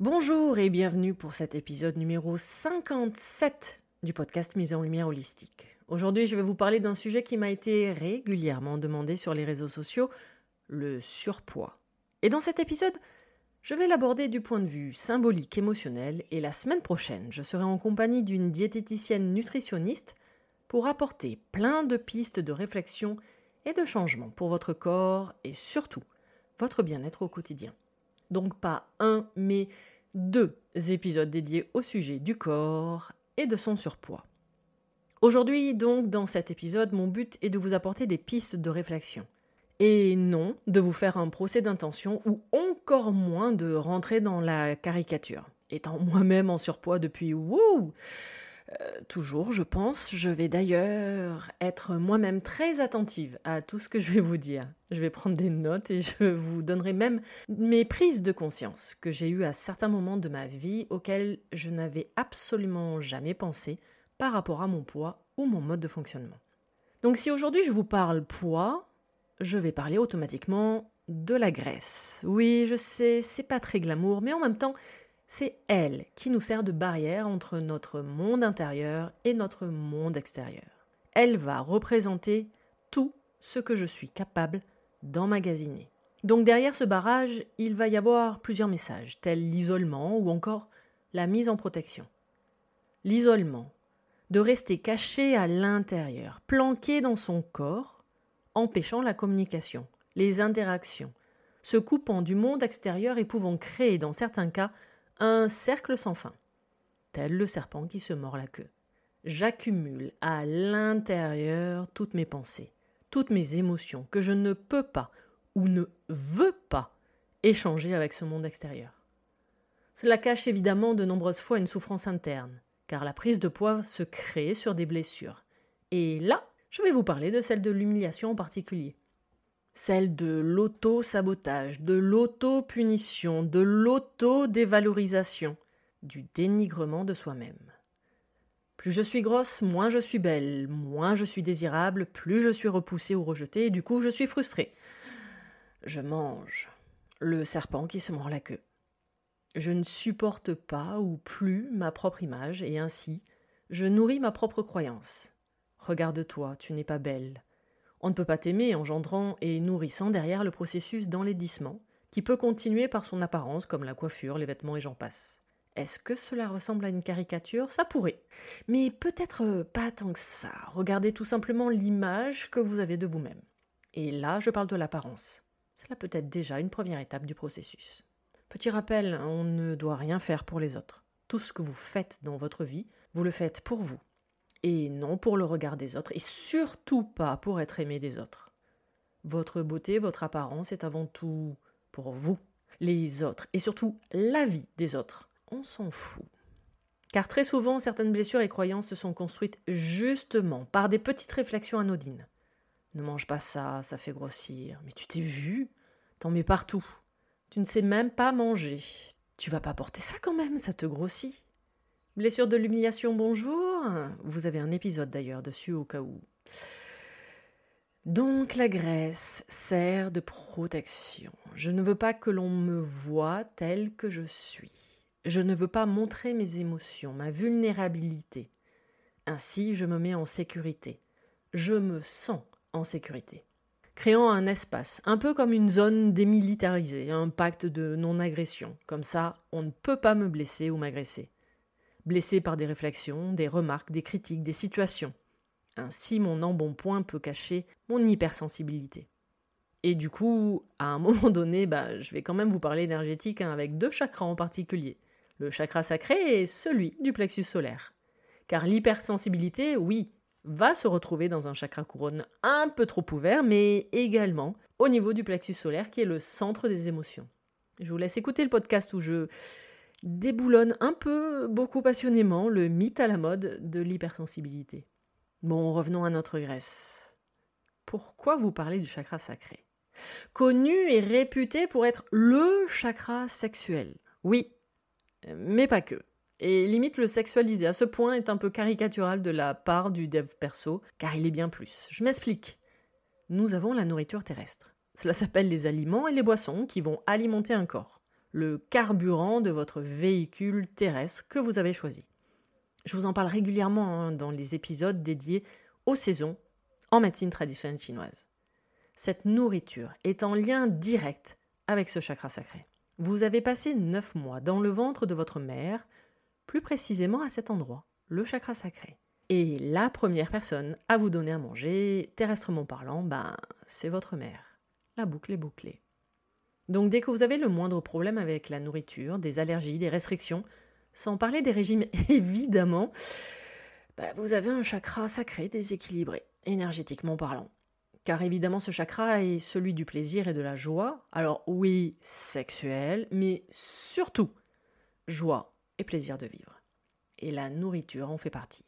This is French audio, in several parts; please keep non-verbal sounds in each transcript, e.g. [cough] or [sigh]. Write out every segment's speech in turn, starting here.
Bonjour et bienvenue pour cet épisode numéro 57 du podcast Mise en Lumière Holistique. Aujourd'hui, je vais vous parler d'un sujet qui m'a été régulièrement demandé sur les réseaux sociaux, le surpoids. Et dans cet épisode, je vais l'aborder du point de vue symbolique, émotionnel, et la semaine prochaine, je serai en compagnie d'une diététicienne nutritionniste pour apporter plein de pistes de réflexion et de changement pour votre corps et surtout votre bien-être au quotidien. Donc pas un, mais deux épisodes dédiés au sujet du corps et de son surpoids. Aujourd'hui, donc, dans cet épisode, mon but est de vous apporter des pistes de réflexion. Et non de vous faire un procès d'intention ou encore moins de rentrer dans la caricature. Étant [laughs] moi-même en surpoids depuis wouh euh, toujours, je pense. Je vais d'ailleurs être moi-même très attentive à tout ce que je vais vous dire. Je vais prendre des notes et je vous donnerai même mes prises de conscience que j'ai eues à certains moments de ma vie auxquels je n'avais absolument jamais pensé par rapport à mon poids ou mon mode de fonctionnement. Donc si aujourd'hui je vous parle poids, je vais parler automatiquement de la graisse. Oui, je sais, c'est pas très glamour, mais en même temps, c'est elle qui nous sert de barrière entre notre monde intérieur et notre monde extérieur. Elle va représenter tout ce que je suis capable d'emmagasiner. Donc derrière ce barrage, il va y avoir plusieurs messages, tels l'isolement ou encore la mise en protection. L'isolement, de rester caché à l'intérieur, planqué dans son corps, empêchant la communication, les interactions, se coupant du monde extérieur et pouvant créer dans certains cas un cercle sans fin, tel le serpent qui se mord la queue. J'accumule à l'intérieur toutes mes pensées, toutes mes émotions que je ne peux pas ou ne veux pas échanger avec ce monde extérieur. Cela cache évidemment de nombreuses fois une souffrance interne, car la prise de poids se crée sur des blessures. Et là, je vais vous parler de celle de l'humiliation en particulier celle de l'auto-sabotage, de l'auto-punition, de l'auto-dévalorisation, du dénigrement de soi-même. Plus je suis grosse, moins je suis belle, moins je suis désirable, plus je suis repoussée ou rejetée, et du coup je suis frustrée. Je mange le serpent qui se mord la queue. Je ne supporte pas ou plus ma propre image, et ainsi je nourris ma propre croyance. Regarde-toi, tu n'es pas belle. On ne peut pas t'aimer engendrant et nourrissant derrière le processus d'enlaidissement, qui peut continuer par son apparence comme la coiffure, les vêtements et j'en passe. Est-ce que cela ressemble à une caricature? Ça pourrait. Mais peut-être pas tant que ça. Regardez tout simplement l'image que vous avez de vous-même. Et là, je parle de l'apparence. Cela peut être déjà une première étape du processus. Petit rappel, on ne doit rien faire pour les autres. Tout ce que vous faites dans votre vie, vous le faites pour vous, et non pour le regard des autres, et surtout pas pour être aimé des autres. Votre beauté, votre apparence est avant tout pour vous, les autres, et surtout la vie des autres. On s'en fout. Car très souvent, certaines blessures et croyances se sont construites justement par des petites réflexions anodines. Ne mange pas ça, ça fait grossir. Mais tu t'es vu? T'en mets partout. Tu ne sais même pas manger. Tu vas pas porter ça quand même, ça te grossit. Blessure de l'humiliation, bonjour. Vous avez un épisode d'ailleurs dessus au cas où. Donc la graisse sert de protection. Je ne veux pas que l'on me voie tel que je suis. Je ne veux pas montrer mes émotions, ma vulnérabilité. Ainsi, je me mets en sécurité. Je me sens en sécurité. Créant un espace, un peu comme une zone démilitarisée, un pacte de non-agression. Comme ça, on ne peut pas me blesser ou m'agresser. Blessé par des réflexions, des remarques, des critiques, des situations. Ainsi, mon embonpoint peut cacher mon hypersensibilité. Et du coup, à un [laughs] moment donné, bah, je vais quand même vous parler énergétique hein, avec deux chakras en particulier le chakra sacré est celui du plexus solaire. Car l'hypersensibilité, oui, va se retrouver dans un chakra couronne un peu trop ouvert, mais également au niveau du plexus solaire qui est le centre des émotions. Je vous laisse écouter le podcast où je déboulonne un peu, beaucoup passionnément, le mythe à la mode de l'hypersensibilité. Bon, revenons à notre graisse. Pourquoi vous parlez du chakra sacré? Connu et réputé pour être le chakra sexuel. Oui, mais pas que. Et limite le sexualiser à ce point est un peu caricatural de la part du dev perso, car il est bien plus. Je m'explique. Nous avons la nourriture terrestre. Cela s'appelle les aliments et les boissons qui vont alimenter un corps, le carburant de votre véhicule terrestre que vous avez choisi. Je vous en parle régulièrement hein, dans les épisodes dédiés aux saisons en médecine traditionnelle chinoise. Cette nourriture est en lien direct avec ce chakra sacré. Vous avez passé neuf mois dans le ventre de votre mère, plus précisément à cet endroit, le chakra sacré. Et la première personne à vous donner à manger, terrestrement parlant, ben, c'est votre mère. La boucle est bouclée. Donc dès que vous avez le moindre problème avec la nourriture, des allergies, des restrictions, sans parler des régimes [laughs] évidemment, ben, vous avez un chakra sacré déséquilibré, énergétiquement parlant. Car évidemment, ce chakra est celui du plaisir et de la joie. Alors oui, sexuel, mais surtout joie et plaisir de vivre. Et la nourriture en fait partie.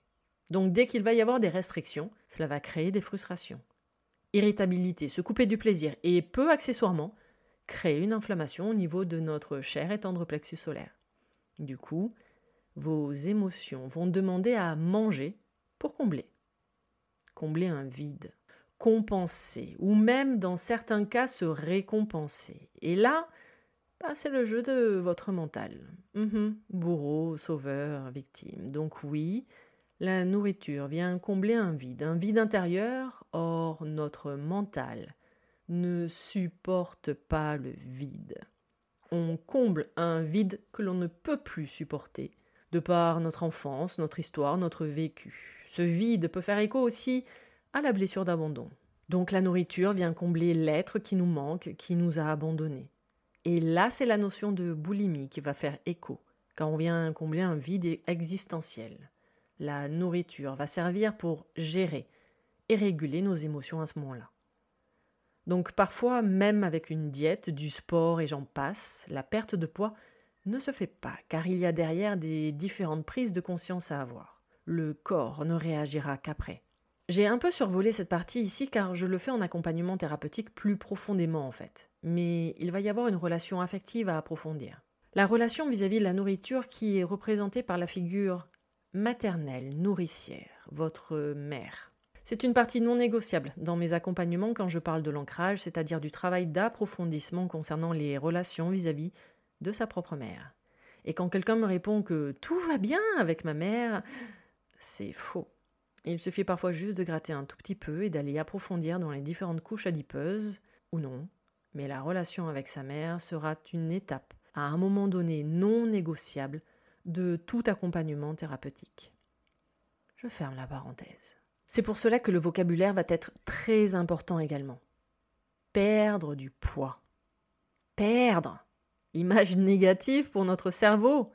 Donc dès qu'il va y avoir des restrictions, cela va créer des frustrations. Irritabilité, se couper du plaisir et peu accessoirement, créer une inflammation au niveau de notre cher et tendre plexus solaire. Du coup, vos émotions vont demander à manger pour combler. Combler un vide compenser, ou même dans certains cas se récompenser. Et là, bah, c'est le jeu de votre mental. Mhm. Bourreau, sauveur, victime. Donc oui, la nourriture vient combler un vide, un vide intérieur, or notre mental ne supporte pas le vide. On comble un vide que l'on ne peut plus supporter, de par notre enfance, notre histoire, notre vécu. Ce vide peut faire écho aussi à la blessure d'abandon. Donc la nourriture vient combler l'être qui nous manque, qui nous a abandonnés. Et là, c'est la notion de boulimie qui va faire écho, quand on vient combler un vide existentiel. La nourriture va servir pour gérer et réguler nos émotions à ce moment-là. Donc parfois, même avec une diète, du sport et j'en passe, la perte de poids ne se fait pas, car il y a derrière des différentes prises de conscience à avoir. Le corps ne réagira qu'après. J'ai un peu survolé cette partie ici car je le fais en accompagnement thérapeutique plus profondément en fait. Mais il va y avoir une relation affective à approfondir. La relation vis-à-vis de la nourriture qui est représentée par la figure maternelle, nourricière, votre mère. C'est une partie non négociable dans mes accompagnements quand je parle de l'ancrage, c'est-à-dire du travail d'approfondissement concernant les relations vis-à-vis -vis de sa propre mère. Et quand quelqu'un me répond que tout va bien avec ma mère, c'est faux. Il suffit parfois juste de gratter un tout petit peu et d'aller approfondir dans les différentes couches adipeuses, ou non, mais la relation avec sa mère sera une étape, à un moment donné non négociable, de tout accompagnement thérapeutique. Je ferme la parenthèse. C'est pour cela que le vocabulaire va être très important également. Perdre du poids. Perdre Image négative pour notre cerveau.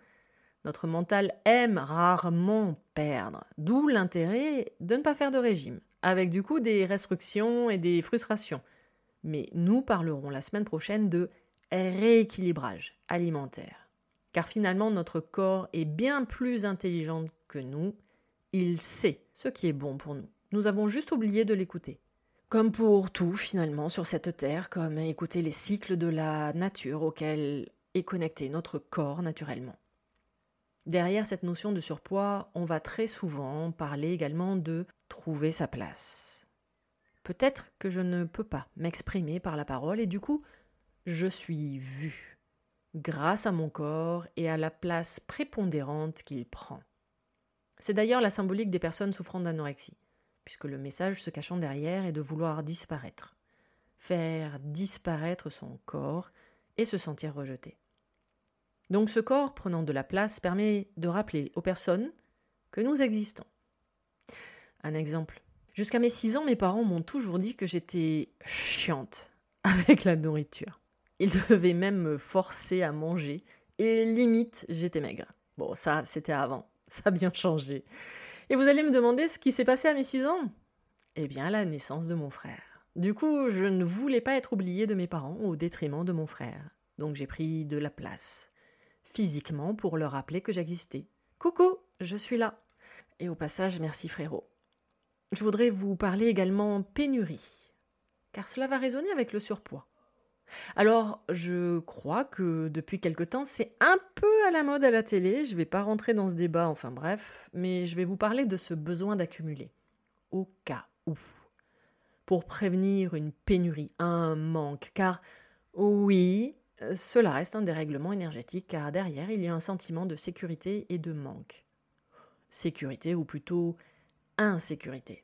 Notre mental aime rarement perdre, d'où l'intérêt de ne pas faire de régime, avec du coup des restrictions et des frustrations. Mais nous parlerons la semaine prochaine de rééquilibrage alimentaire. Car finalement, notre corps est bien plus intelligent que nous. Il sait ce qui est bon pour nous. Nous avons juste oublié de l'écouter. Comme pour tout finalement sur cette terre, comme écouter les cycles de la nature auxquels est connecté notre corps naturellement. Derrière cette notion de surpoids, on va très souvent parler également de trouver sa place. Peut-être que je ne peux pas m'exprimer par la parole et du coup, je suis vue grâce à mon corps et à la place prépondérante qu'il prend. C'est d'ailleurs la symbolique des personnes souffrant d'anorexie puisque le message se cachant derrière est de vouloir disparaître, faire disparaître son corps et se sentir rejeté. Donc ce corps prenant de la place permet de rappeler aux personnes que nous existons. Un exemple. Jusqu'à mes six ans, mes parents m'ont toujours dit que j'étais chiante [laughs] avec la nourriture. Ils devaient même me forcer à manger et limite j'étais maigre. Bon, ça c'était avant, ça a bien changé. Et vous allez me demander ce qui s'est passé à mes 6 ans? Eh bien, la naissance de mon frère. Du coup, je ne voulais pas être oubliée de mes parents au détriment de mon frère. Donc j'ai pris de la place, physiquement, pour leur rappeler que j'existais. Coucou, je suis là. Et au passage, merci frérot. Je voudrais vous parler également pénurie, car cela va résonner avec le surpoids. Alors, je crois que depuis quelque temps, c'est un peu à la mode à la télé. Je ne vais pas rentrer dans ce débat, enfin bref, mais je vais vous parler de ce besoin d'accumuler. Au cas où. Pour prévenir une pénurie, un manque. Car, oui, cela reste un dérèglement énergétique, car derrière, il y a un sentiment de sécurité et de manque. Sécurité, ou plutôt insécurité.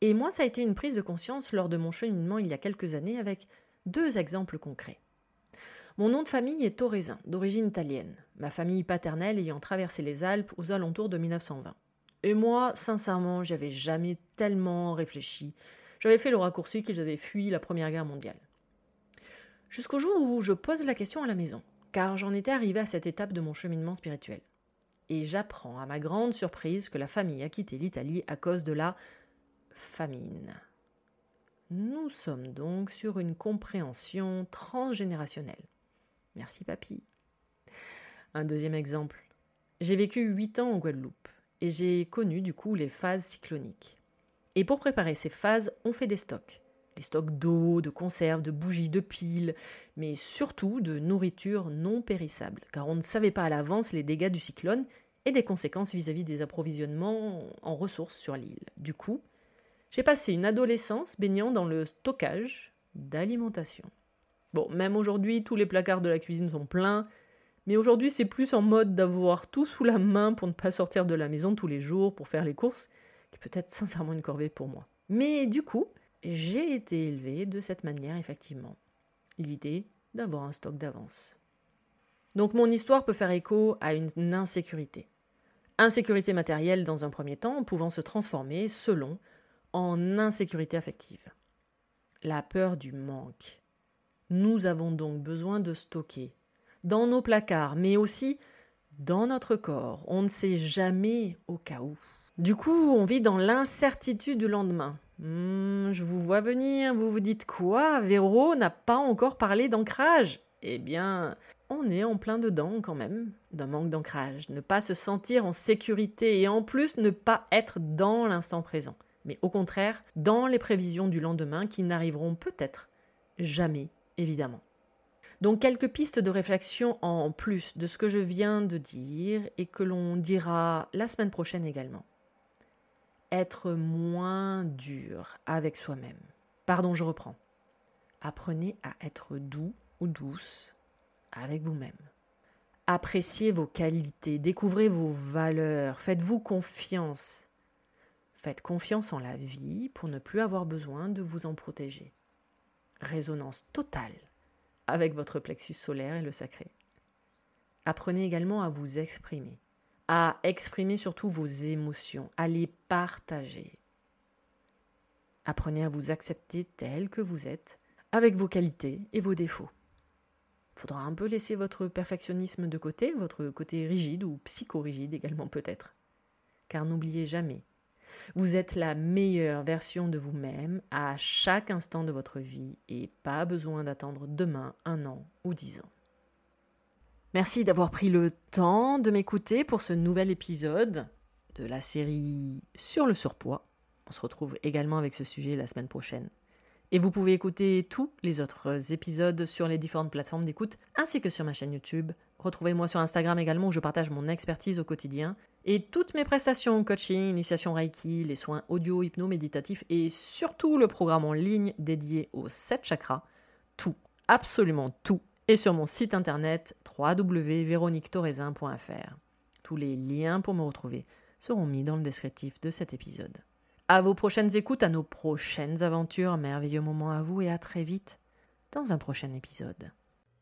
Et moi, ça a été une prise de conscience lors de mon cheminement il y a quelques années avec deux exemples concrets. Mon nom de famille est Torresin, d'origine italienne, ma famille paternelle ayant traversé les Alpes aux alentours de 1920. Et moi, sincèrement, j'y avais jamais tellement réfléchi. J'avais fait le raccourci qu'ils avaient fui la Première Guerre mondiale. Jusqu'au jour où je pose la question à la maison, car j'en étais arrivé à cette étape de mon cheminement spirituel. Et j'apprends à ma grande surprise que la famille a quitté l'Italie à cause de la famine. Nous sommes donc sur une compréhension transgénérationnelle. Merci papy. Un deuxième exemple. J'ai vécu huit ans en Guadeloupe et j'ai connu du coup les phases cycloniques. Et pour préparer ces phases, on fait des stocks. Des stocks d'eau, de conserves, de bougies, de piles, mais surtout de nourriture non périssable, car on ne savait pas à l'avance les dégâts du cyclone et des conséquences vis-à-vis -vis des approvisionnements en ressources sur l'île. Du coup, j'ai passé une adolescence baignant dans le stockage d'alimentation. Bon, même aujourd'hui, tous les placards de la cuisine sont pleins, mais aujourd'hui, c'est plus en mode d'avoir tout sous la main pour ne pas sortir de la maison tous les jours pour faire les courses, qui peut être sincèrement une corvée pour moi. Mais du coup, j'ai été élevée de cette manière, effectivement. L'idée d'avoir un stock d'avance. Donc mon histoire peut faire écho à une insécurité. Insécurité matérielle dans un premier temps, pouvant se transformer selon en insécurité affective. La peur du manque. Nous avons donc besoin de stocker dans nos placards, mais aussi dans notre corps. On ne sait jamais au cas où. Du coup, on vit dans l'incertitude du lendemain. Hmm, je vous vois venir, vous vous dites quoi? Véro n'a pas encore parlé d'ancrage Eh bien, on est en plein dedans quand même, d'un manque d'ancrage. Ne pas se sentir en sécurité et en plus ne pas être dans l'instant présent mais au contraire dans les prévisions du lendemain qui n'arriveront peut-être jamais, évidemment. Donc quelques pistes de réflexion en plus de ce que je viens de dire et que l'on dira la semaine prochaine également. Être moins dur avec soi-même. Pardon, je reprends. Apprenez à être doux ou douce avec vous-même. Appréciez vos qualités, découvrez vos valeurs, faites-vous confiance Faites confiance en la vie pour ne plus avoir besoin de vous en protéger. Résonance totale avec votre plexus solaire et le sacré. Apprenez également à vous exprimer, à exprimer surtout vos émotions, à les partager. Apprenez à vous accepter tel que vous êtes, avec vos qualités et vos défauts. faudra un peu laisser votre perfectionnisme de côté, votre côté rigide ou psychorigide également peut-être. Car n'oubliez jamais, vous êtes la meilleure version de vous-même à chaque instant de votre vie et pas besoin d'attendre demain, un an ou dix ans. Merci d'avoir pris le temps de m'écouter pour ce nouvel épisode de la série sur le surpoids. On se retrouve également avec ce sujet la semaine prochaine. Et vous pouvez écouter tous les autres épisodes sur les différentes plateformes d'écoute ainsi que sur ma chaîne YouTube. Retrouvez-moi sur Instagram également où je partage mon expertise au quotidien et toutes mes prestations, coaching, initiation Reiki, les soins audio, hypno, méditatifs et surtout le programme en ligne dédié aux 7 chakras. Tout, absolument tout, est sur mon site internet www.véroniquetorezin.fr. Tous les liens pour me retrouver seront mis dans le descriptif de cet épisode. À vos prochaines écoutes, à nos prochaines aventures, merveilleux moment à vous et à très vite dans un prochain épisode.